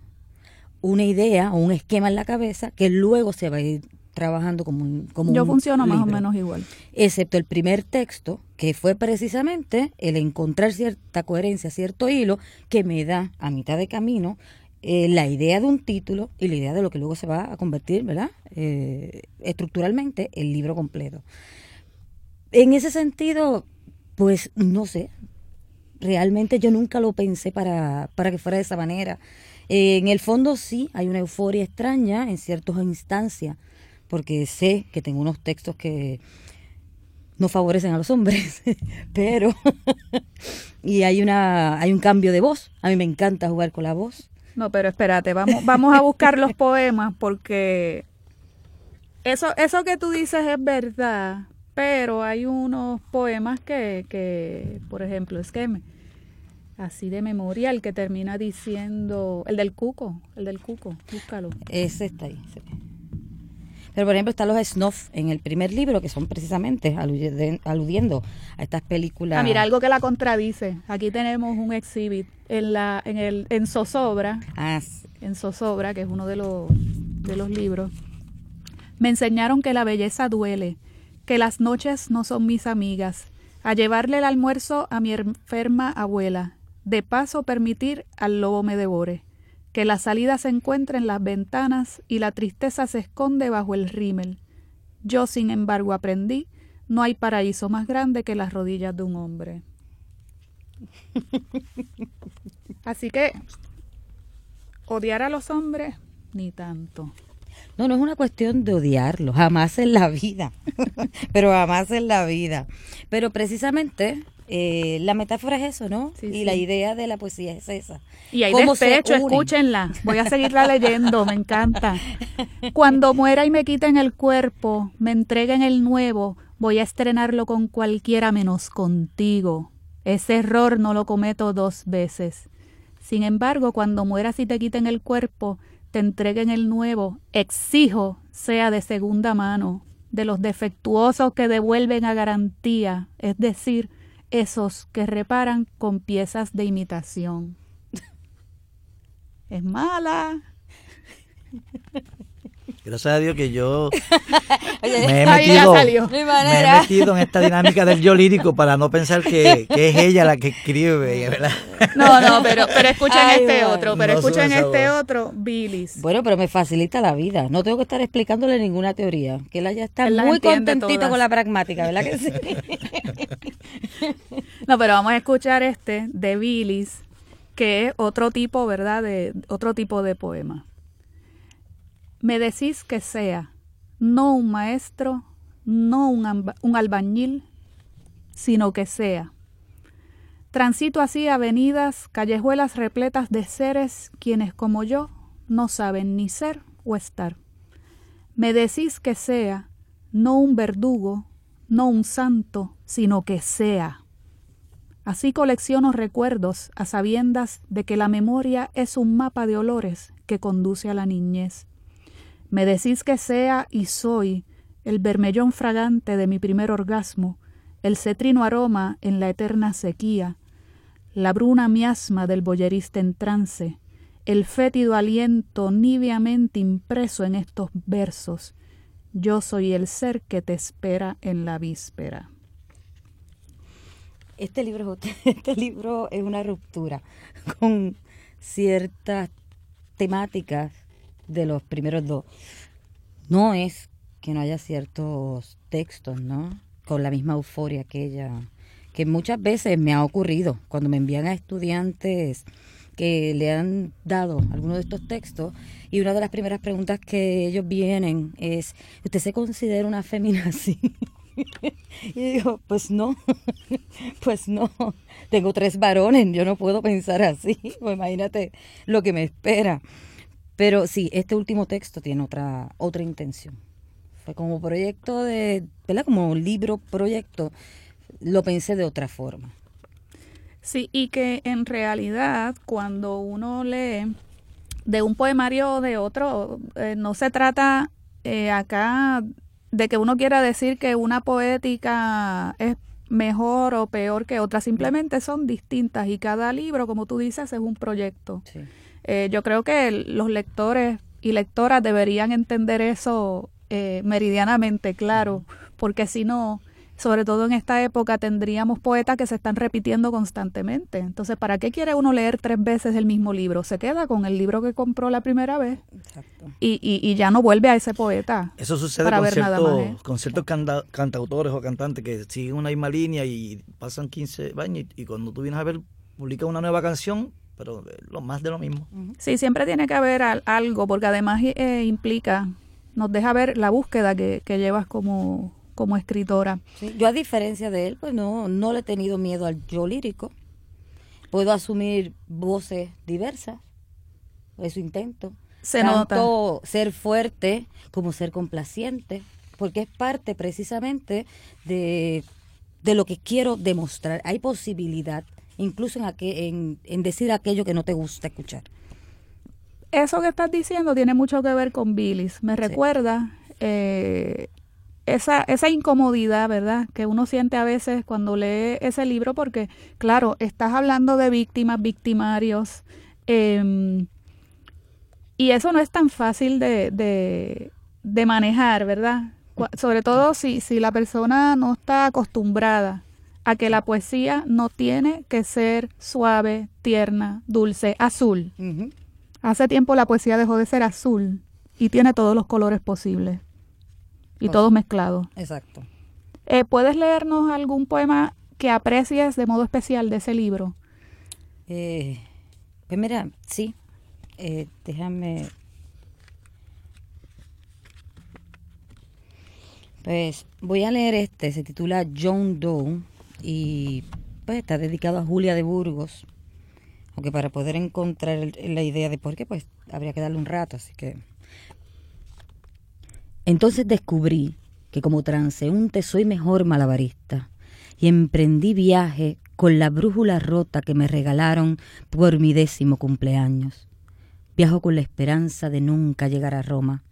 una idea o un esquema en la cabeza que luego se va a ir trabajando como un como Yo funciono más o menos igual. Excepto el primer texto, que fue precisamente el encontrar cierta coherencia, cierto hilo, que me da a mitad de camino eh, la idea de un título y la idea de lo que luego se va a convertir, ¿verdad? Eh, estructuralmente, el libro completo. En ese sentido, pues no sé, realmente yo nunca lo pensé para, para que fuera de esa manera. En el fondo sí, hay una euforia extraña en ciertas instancias, porque sé que tengo unos textos que no favorecen a los hombres, pero y hay una hay un cambio de voz. A mí me encanta jugar con la voz. No, pero espérate, vamos vamos a buscar los poemas porque eso eso que tú dices es verdad, pero hay unos poemas que, que por ejemplo, es que me, así de memoria, el que termina diciendo, el del cuco, el del cuco, búscalo. Ese está ahí. Pero por ejemplo están los snuff en el primer libro que son precisamente aludiendo a estas películas. Ah, mira, algo que la contradice. Aquí tenemos un exhibit en la en el en Zozobra. Ah, En Zozobra, que es uno de los de los libros. Me enseñaron que la belleza duele, que las noches no son mis amigas, a llevarle el almuerzo a mi enferma abuela, de paso permitir al lobo me devore, que la salida se encuentre en las ventanas y la tristeza se esconde bajo el rímel. Yo, sin embargo, aprendí, no hay paraíso más grande que las rodillas de un hombre. Así que, odiar a los hombres, ni tanto. No, no es una cuestión de odiarlos, jamás en la vida, pero jamás en la vida. Pero precisamente eh, la metáfora es eso, ¿no? y la idea de la poesía es esa. Y hay despecho, escúchenla. Voy a seguirla leyendo, me encanta. Cuando muera y me quiten el cuerpo, me entreguen el nuevo, voy a estrenarlo con cualquiera menos contigo. Ese error no lo cometo dos veces. Sin embargo, cuando mueras y te quiten el cuerpo, te entreguen el nuevo, exijo sea de segunda mano, de los defectuosos que devuelven a garantía, es decir, esos que reparan con piezas de imitación. es mala. Gracias a Dios que yo me, he metido, me he metido en esta dinámica del yo lírico para no pensar que, es ella la que escribe, ¿verdad? No, no, pero, pero escuchen este otro, pero escuchen este otro, Billis. Bueno, pero me facilita la vida. No tengo que estar explicándole ninguna teoría. Que él ya está muy contentito con la pragmática, ¿verdad que sí? no, pero vamos a escuchar este de Billis, que es otro tipo, ¿verdad? De otro tipo de poema. Me decís que sea no un maestro, no un, un albañil, sino que sea. Transito así avenidas, callejuelas repletas de seres quienes como yo no saben ni ser o estar. Me decís que sea no un verdugo, no un santo, sino que sea. Así colecciono recuerdos a sabiendas de que la memoria es un mapa de olores que conduce a la niñez. Me decís que sea y soy el bermellón fragante de mi primer orgasmo, el cetrino aroma en la eterna sequía, la bruna miasma del boyerista en trance, el fétido aliento nibiamente impreso en estos versos. Yo soy el ser que te espera en la víspera. Este libro, este libro es una ruptura con ciertas temáticas de los primeros dos. No es que no haya ciertos textos, ¿no? Con la misma euforia que ella, que muchas veces me ha ocurrido cuando me envían a estudiantes que le han dado algunos de estos textos y una de las primeras preguntas que ellos vienen es, ¿usted se considera una feminazi? y digo, pues no, pues no, tengo tres varones, yo no puedo pensar así, pues imagínate lo que me espera. Pero sí, este último texto tiene otra, otra intención. Fue como proyecto de, ¿verdad? Como libro proyecto, lo pensé de otra forma. Sí, y que en realidad cuando uno lee de un poemario o de otro, eh, no se trata eh, acá de que uno quiera decir que una poética es mejor o peor que otra, simplemente son distintas y cada libro, como tú dices, es un proyecto. Eh, yo creo que los lectores y lectoras deberían entender eso eh, meridianamente claro, porque si no, sobre todo en esta época, tendríamos poetas que se están repitiendo constantemente. Entonces, ¿para qué quiere uno leer tres veces el mismo libro? Se queda con el libro que compró la primera vez y, y, ya no vuelve a ese poeta. Eso sucede con, ciertos, ¿eh? con ciertos cantautores o cantantes que siguen una misma línea y pasan 15 años y, cuando tú vienes a ver, publica una nueva canción, pero lo más de lo mismo. Sí, siempre tiene que haber algo, porque además eh, implica, nos deja ver la búsqueda que, que llevas como como escritora. yo a diferencia de él, pues no, no le he tenido miedo al yo lírico. Puedo asumir voces diversas, eso intento. Se Tanto ser fuerte como ser complaciente, porque es parte precisamente de, lo que quiero demostrar. Hay posibilidad, incluso en, en, en decir aquello que no te gusta escuchar. Eso que estás diciendo tiene mucho que ver con Billis. Me recuerda eh, esa, esa incomodidad, ¿verdad? Que uno siente a veces cuando lee ese libro, porque, claro, estás hablando de víctimas, victimarios, em, y eso no es tan fácil de, de, de manejar, ¿verdad? Sobre todo si, si la persona no está acostumbrada a que la poesía no tiene que ser suave, tierna, dulce, azul. Hace tiempo la poesía dejó de ser azul y tiene todos los colores posibles y todos mezclados. Exacto. Eh, ¿Puedes leernos algún poema que aprecies de modo especial de ese libro? Eh, pues mira, sí. Eh, déjame. Pues voy a leer este, se titula John Doe y pues está dedicado a Julia de Burgos. Aunque para poder encontrar la idea de por qué, pues habría que darle un rato, así que entonces descubrí que como transeúnte soy mejor malabarista y emprendí viaje con la brújula rota que me regalaron por mi décimo cumpleaños. Viajo con la esperanza de nunca llegar a Roma.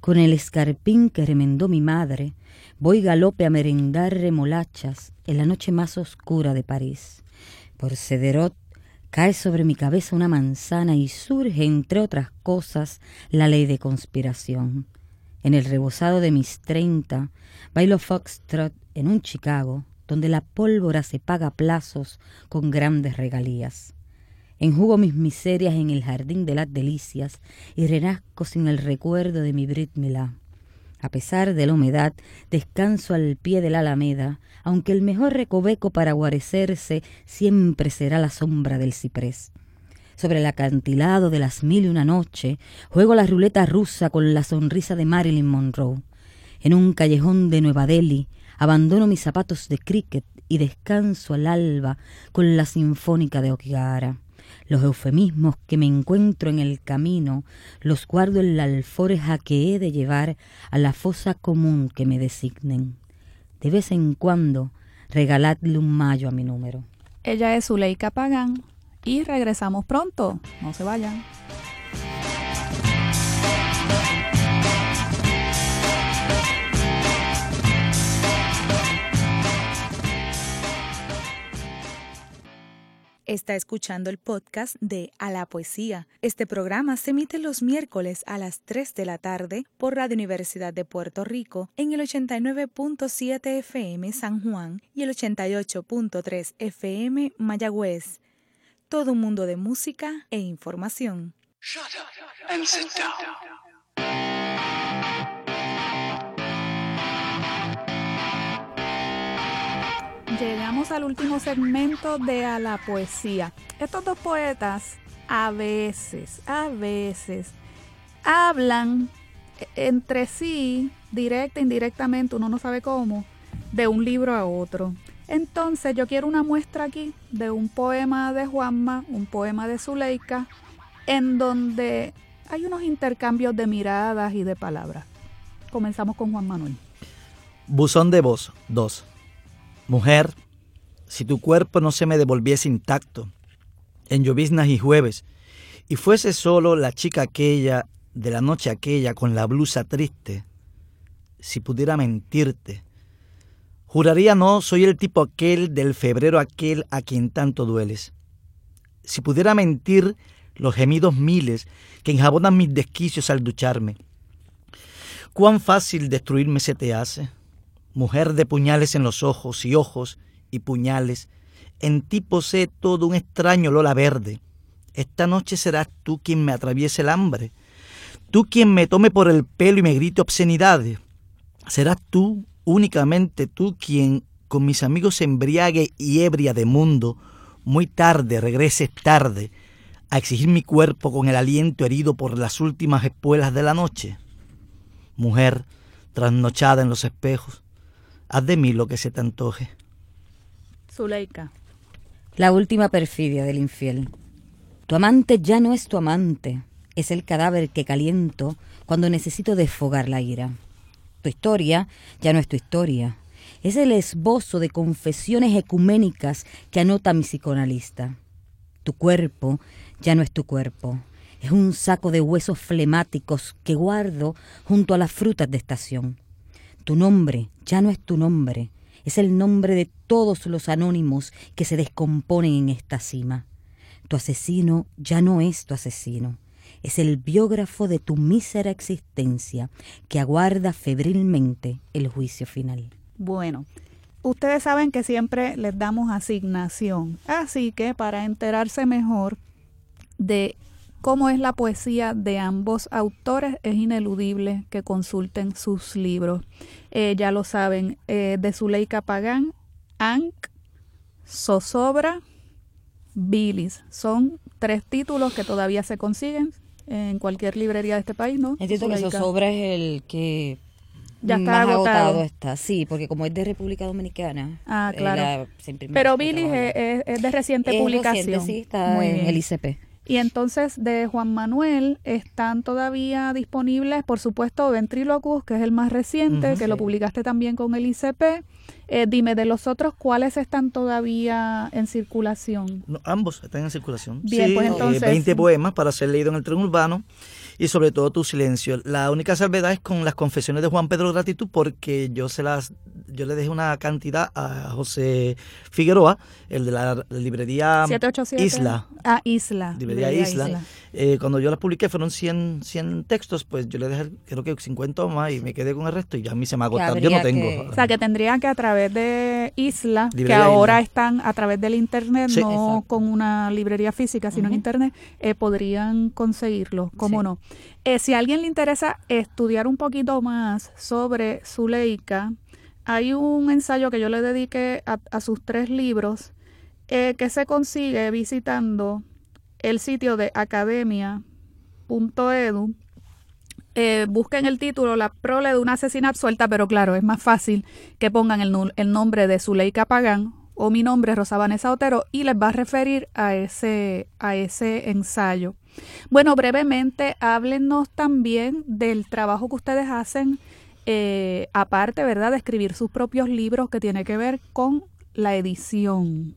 Con el escarpín que remendó mi madre, voy galope a merendar remolachas en la noche más oscura de París. Por Cederot cae sobre mi cabeza una manzana y surge, entre otras cosas, la ley de conspiración. En el rebosado de mis treinta, bailo foxtrot en un Chicago donde la pólvora se paga plazos con grandes regalías. Enjugo mis miserias en el jardín de las delicias y renazco sin el recuerdo de mi Brit. A pesar de la humedad, descanso al pie de la alameda, aunque el mejor recoveco para guarecerse siempre será la sombra del ciprés sobre el acantilado de las mil y una noche, juego la ruleta rusa con la sonrisa de Marilyn Monroe. En un callejón de Nueva Delhi, abandono mis zapatos de cricket y descanso al alba con la sinfónica de Okigahara. Los eufemismos que me encuentro en el camino los guardo en la alforja que he de llevar a la fosa común que me designen. De vez en cuando, regaladle un mayo a mi número. Ella es Zuleika Pagán, y regresamos pronto. No se vayan. Está escuchando el podcast de A la Poesía. Este programa se emite los miércoles a las 3 de la tarde por Radio Universidad de Puerto Rico en el 89.7 FM San Juan y el 88.3 FM Mayagüez todo un mundo de música e información. Llegamos al último segmento de A la Poesía. Estos dos poetas a veces, a veces, hablan entre sí, directa, indirectamente, uno no sabe cómo, de un libro a otro. Entonces yo quiero una muestra aquí de un poema de Juanma, un poema de Zuleika, en donde hay unos intercambios de miradas y de palabras. Comenzamos con Juan Manuel. Buzón de voz 2. Mujer, si tu cuerpo no se me devolviese intacto, en lloviznas y jueves, y fuese solo la chica aquella de la noche aquella con la blusa triste, si pudiera mentirte, juraría no soy el tipo aquel del febrero aquel a quien tanto dueles. Si pudiera mentir los gemidos miles que enjabonan mis desquicios al ducharme. Cuán fácil destruirme se te hace, mujer de puñales en los ojos y ojos y puñales, en ti posee todo un extraño lola verde. Esta noche serás tú quien me atraviese el hambre, tú quien me tome por el pelo y me grite obscenidades. Serás tú, únicamente tú, quien con mis amigos embriague y ebria de mundo, muy tarde regreses tarde, a exigir mi cuerpo con el aliento herido por las últimas espuelas de la noche. Mujer, trasnochada en los espejos, haz de mí lo que se te antoje. Zuleika. La última perfidia del infiel. Tu amante ya no es tu amante, es el cadáver que caliento cuando necesito desfogar la ira. Tu historia ya no es tu historia, es el esbozo de confesiones ecuménicas que anota mi psicoanalista. Tu cuerpo ya no es tu cuerpo, es un saco de huesos flemáticos que guardo junto a las frutas de estación. Tu nombre ya no es tu nombre, es el nombre de todos los anónimos que se descomponen en esta cima. Tu asesino ya no es tu asesino, es el biógrafo de tu mísera existencia que aguarda febrilmente el juicio final. Bueno, ustedes saben que siempre les damos asignación, así que para enterarse mejor de cómo es la poesía de ambos autores, es ineludible que consulten sus libros. Eh, ya lo saben, eh, de Zuleika Pagán, Ankh, Zozobra, Bilis. Son tres títulos que todavía se consiguen en cualquier librería de este país, ¿no? Entiendo que Zuleika. Zozobra es el que Ya está más agotado. agotado está. Sí, porque como es de República Dominicana. Ah, eh, claro. la- Pero trabajo es, allá. es- es de reciente Es publicación. reciente, sí, está Muy en bien. el ICP. Y entonces de Juan Manuel están todavía disponibles, por supuesto, Ventriloquus, que es el más reciente, que lo publicaste también con el ICP. Eh, dime, de los otros, ¿cuáles están todavía en circulación? No, ambos están en circulación. Bien, Sí, pues eh, entonces- 20 poemas para ser leído en el tren urbano y sobre todo Tu silencio. La única salvedad es con las confesiones de Juan Pedro Gratitud porque yo se las yo le dejé una cantidad a José Figueroa, el de la librería 787. Isla. Ah, Isla. Librería Isla. Eh, cuando yo las publiqué fueron 100, 100 textos, pues yo le dejé creo que 50 o más y me quedé con el resto y ya a mí se me agotaron. Yo no tengo. que- O sea, que tendrían que a través de Isla, que ahora Isla. están a través del Internet, Sí. no Exacto. con una librería física, sino en. Internet, eh, podrían conseguirlo. ¿Cómo Sí. no? Eh, si a alguien le interesa estudiar un poquito más sobre Zuleika, hay un ensayo que yo le dediqué a, a sus tres libros eh, que se consigue visitando el sitio de academia.edu eh, busquen el título, la prole de una asesina absuelta, pero claro, es más fácil que pongan el, nombre de Zuleika Pagán o mi nombre, Rosa Vanessa Otero, y les va a referir a ese, a ese ensayo. Bueno, brevemente, háblenos también del trabajo que ustedes hacen, eh, aparte, ¿verdad?, de escribir sus propios libros que tiene que ver con la edición.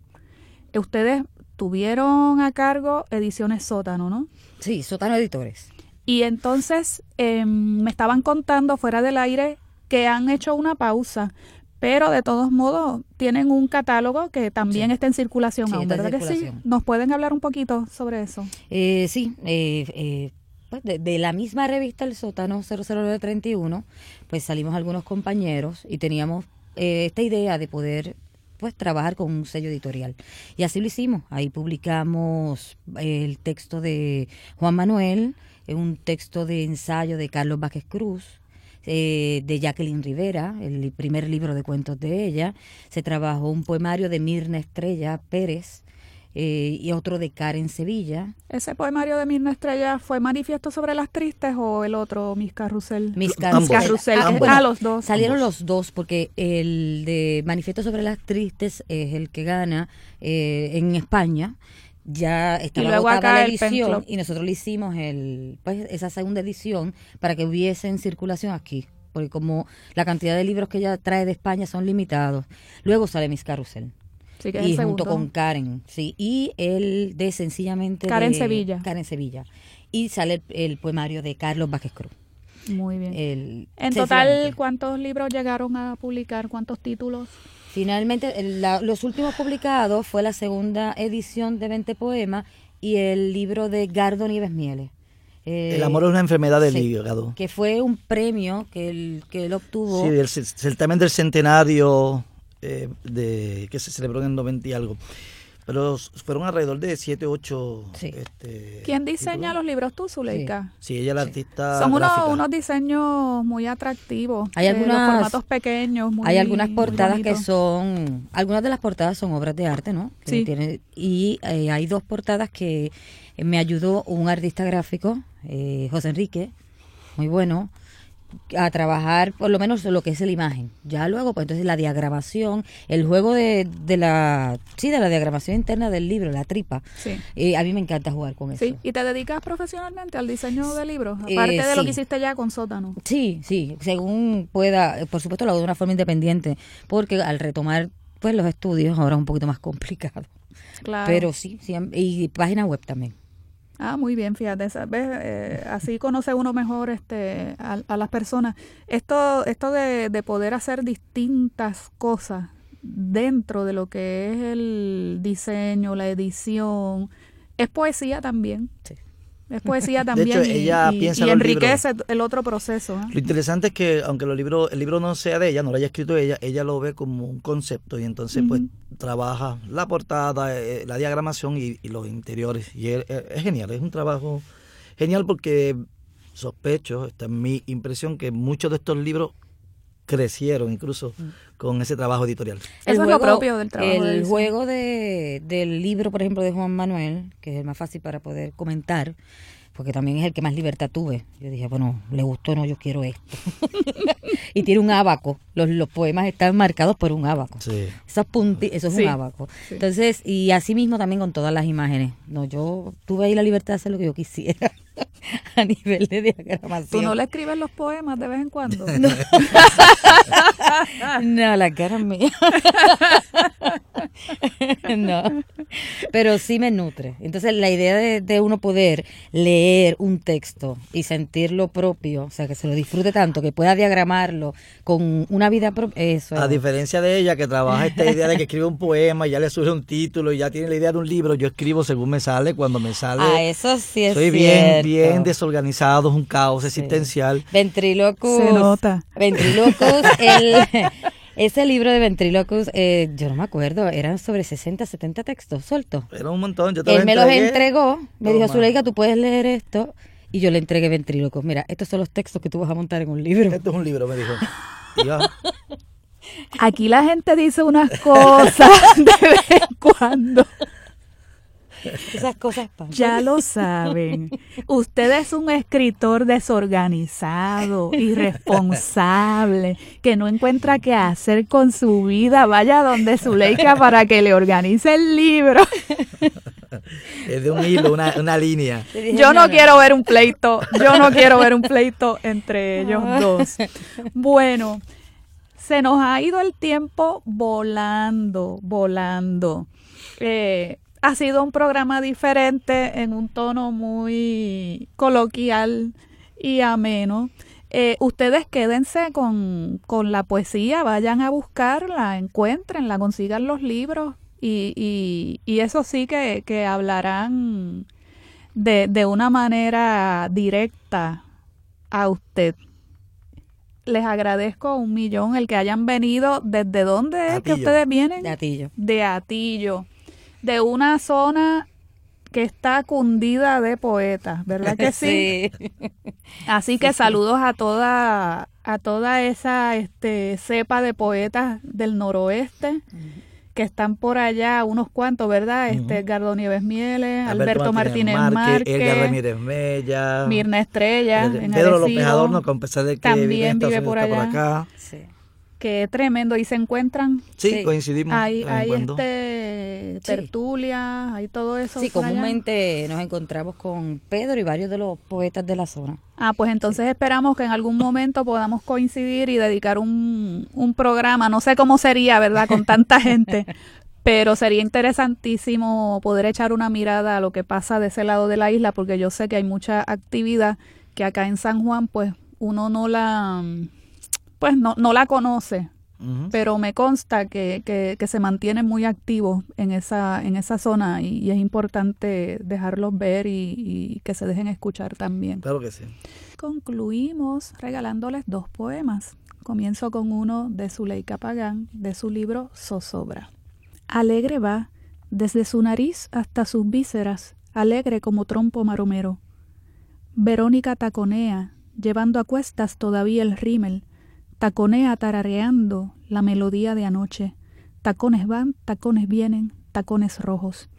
Eh, Ustedes tuvieron a cargo Ediciones Sótano, ¿no? Sí, Sótano Editores. Y entonces em, me estaban contando fuera del aire que han hecho una pausa, pero de todos modos tienen un catálogo que también Sí. está en circulación Sí, aún, ¿verdad que sí? ¿Nos pueden hablar un poquito sobre eso? Eh, sí, eh, eh, pues de, de la misma revista El Sótano 00931, pues salimos algunos compañeros y teníamos eh, esta idea de poder pues trabajar con un sello editorial. Y así lo hicimos. Ahí publicamos el texto de Juan Manuel, eh, un texto de ensayo de Carlos Vázquez Cruz, eh, de Jacqueline Rivera, el primer libro de cuentos de ella. Se trabajó un poemario de Mirna Estrella Pérez eh, y otro de Karen Sevilla. ¿Ese poemario de Mirna Estrella fue Manifiesto sobre las Tristes o el otro, Miss Carrusel? Mis Ambos. Carrusel. Ah, Ah, los dos. Salieron Ambos. los dos porque el de Manifiesto sobre las Tristes es el que gana eh, en España. Ya estaba agotada la edición y nosotros le hicimos el, pues, esa segunda edición para que hubiese en circulación aquí. Porque como la cantidad de libros que ella trae de España son limitados. Luego sale Miss Carrusel. Sí, que es y el junto con Karen, sí. Y el de sencillamente Karen de- Sevilla. Karen Sevilla. y sale el, el poemario de Carlos Vázquez Cruz. Muy bien. El, en total. ¿cuántos libros llegaron a publicar? ¿Cuántos títulos? Finalmente, el- la- los últimos publicados fue la segunda edición de 20 poemas y el libro de Gardo Nieves Mieles. Eh, El amor es una enfermedad del sí, hígado. Que fue un premio que él, que él obtuvo. Sí, el ce- certamen del centenario eh, de que se celebró en el 90 y algo. Pero fueron alrededor de 7, 8. Sí. Este, ¿Quién diseña títulos. los libros tú, Zuleika? Sí, ella es la artista. Son unos, unos diseños muy atractivos. Hay eh, los formatos pequeños. Muy, Hay algunas muy portadas que son, algunas de las portadas son obras de arte, ¿no? Que Sí. tiene- y eh, hay dos portadas que me ayudó un artista gráfico, eh, José Enrique, muy bueno, a trabajar por lo menos lo que es la imagen. Ya luego, pues entonces la diagramación, el juego de, de la, sí, de la diagramación interna del libro, la tripa. Sí. eh, a mí me encanta jugar con eso. Sí, ¿y te dedicas profesionalmente al diseño de libros? Eh, Aparte de lo que hiciste ya con Sótano. Sí, sí, según pueda, eh, por supuesto lo hago de una forma independiente, porque al retomar pues los estudios ahora es un poquito más complicado. Claro. Pero sí, sí, y página web también. Ah, muy bien, fíjate, ¿sabes? Eh, así conoce uno mejor este, a, las personas. Esto, esto de, de poder hacer distintas cosas dentro de lo que es el diseño, la edición, es poesía también. Sí. Es poesía De también. hecho, y- ella y, piensa y los enriquece el otro proceso. ¿eh? Lo interesante es que, aunque los libros, el libro no sea de ella, no lo haya escrito ella, ella lo ve como un concepto y entonces pues trabaja la portada, eh, la diagramación y, y los interiores. Y es- es genial, es un trabajo genial porque sospecho, esta es mi impresión, que muchos de estos libros crecieron incluso con ese trabajo editorial. Eso es lo propio del trabajo El de juego de, del libro, por ejemplo, de Juan Manuel, que es el más fácil para poder comentar, porque también es el que más libertad tuve. Yo dije, bueno, le gustó, no, yo quiero esto. y tiene un abaco. Los, los poemas están marcados por un abaco. Sí. Esos punti, eso es Sí, un abaco. sí. Entonces, y así mismo también con todas las imágenes. No, yo tuve ahí la libertad de hacer lo que yo quisiera a nivel de diagramación. ¿Tú no le escribes los poemas de vez en cuando? No, la cara mía. no. Pero sí me nutre. Entonces, la idea de, de uno poder leer un texto y sentirlo propio, o sea, que se lo disfrute tanto, que pueda diagramarlo con una vida propia, eso. A diferencia de ella que trabaja esta idea de que escribe un poema y ya le surge un título y ya tiene la idea de un libro, yo escribo según me sale, cuando me sale. Ah, eso sí es Soy bien, cierto. bien desorganizado, es un caos existencial. Ventriloquus. Se nota. Ventriloquus, el, ese libro de Ventriloquus, eh, yo no me acuerdo, eran sobre 60, 70 textos sueltos. Era un montón. Yo te Él me los entregó, me dijo. Zuleika, tú puedes leer esto. Y yo le entregué Ventrílocos. Mira, estos son los textos que tú vas a montar en un libro. Esto es un libro, me dijo. Aquí la gente dice unas cosas de vez en cuando. Esas cosas pasan. Ya lo saben. Usted es un escritor desorganizado, irresponsable, que no encuentra qué hacer con su vida. Vaya donde Zuleika para que le organice el libro. es de un hilo, una, una línea. Yo no quiero ver un pleito. Yo no quiero ver un pleito entre ellos dos. Bueno, se nos ha ido el tiempo volando, volando. Eh, ha sido un programa diferente en un tono muy coloquial y ameno. Eh, ustedes quédense con, con la poesía, vayan a buscarla, encuéntrenla, consigan los libros y, y, y eso sí que, que hablarán de, de una manera directa a usted. Les agradezco un millón el que hayan venido. ¿Desde dónde es que ustedes vienen? De Atillo. de Atillo, de una zona que está cundida de poetas, ¿verdad que sí? Así que saludos a toda a toda esa este cepa de poetas del noroeste que están por allá, unos cuantos, ¿verdad? Este Edgardo Nieves Mieles, Alberto, Martínez Márquez, Edgar Ramírez Mella. Mirna Estrella, Pedro en López Adorno, que a pesar de que también vive vive por está por allá. acá. Que tremendo, y se encuentran Sí, Sí. coincidimos. Hay, hay este tertulias, hay todo eso. Sí, allá. comúnmente nos encontramos con Pedro y varios de los poetas de la zona. Ah, pues entonces esperamos que en algún momento podamos coincidir y dedicar un, un programa, no sé cómo sería, ¿verdad? Con tanta gente, Pero sería interesantísimo poder echar una mirada a lo que pasa de ese lado de la isla, porque yo sé que hay mucha actividad que acá en San Juan, pues uno no la, pues no, no la conoce, pero me consta que, que, se mantienen muy activos en esa, en esa zona y, es importante dejarlos ver y, y, que se dejen escuchar también. Claro que sí. Concluimos regalándoles dos poemas. Comienzo con uno de Zuleika Pagán, de su libro Zozobra. Alegre va, desde su nariz hasta sus vísceras, alegre como trompo maromero. Verónica taconea, llevando a cuestas todavía el rímel, taconea tarareando la melodía de anoche. Tacones van, tacones vienen, tacones rojos.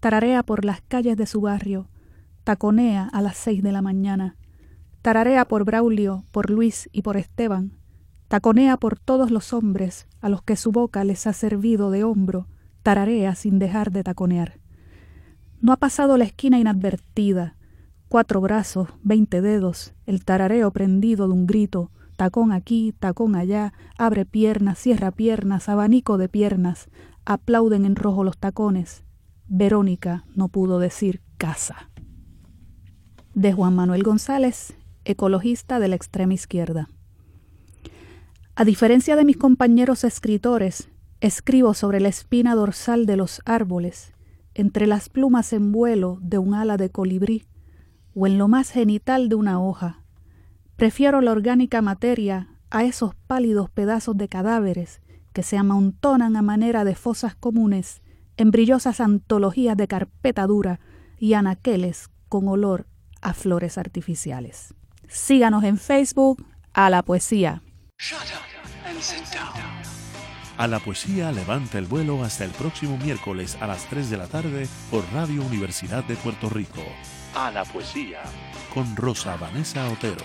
Tararea por las calles de su barrio, taconea a las seis de la mañana. Tararea por Braulio, por Luis y por Esteban, taconea por todos los hombres a los que su boca les ha servido de hombro, tararea sin dejar de taconear. No ha pasado la esquina inadvertida, cuatro brazos, veinte dedos, el tarareo prendido de un grito, tacón aquí, tacón allá, abre piernas, cierra piernas, abanico de piernas, aplauden en rojo los tacones. Verónica no pudo decir casa. De Juan Manuel González, ecologista de la extrema izquierda. A diferencia de mis compañeros escritores, escribo sobre la espina dorsal de los árboles, entre las plumas en vuelo de un ala de colibrí, o en lo más genital de una hoja. Prefiero la orgánica materia a esos pálidos pedazos de cadáveres que se amontonan a manera de fosas comunes en brillosas antologías de carpeta dura y anaqueles con olor a flores artificiales. Síganos en Facebook a la poesía. A la poesía levanta el vuelo hasta el próximo miércoles a las 3 de la tarde por Radio Universidad de Puerto Rico. A la poesía con Rosa Vanessa Otero.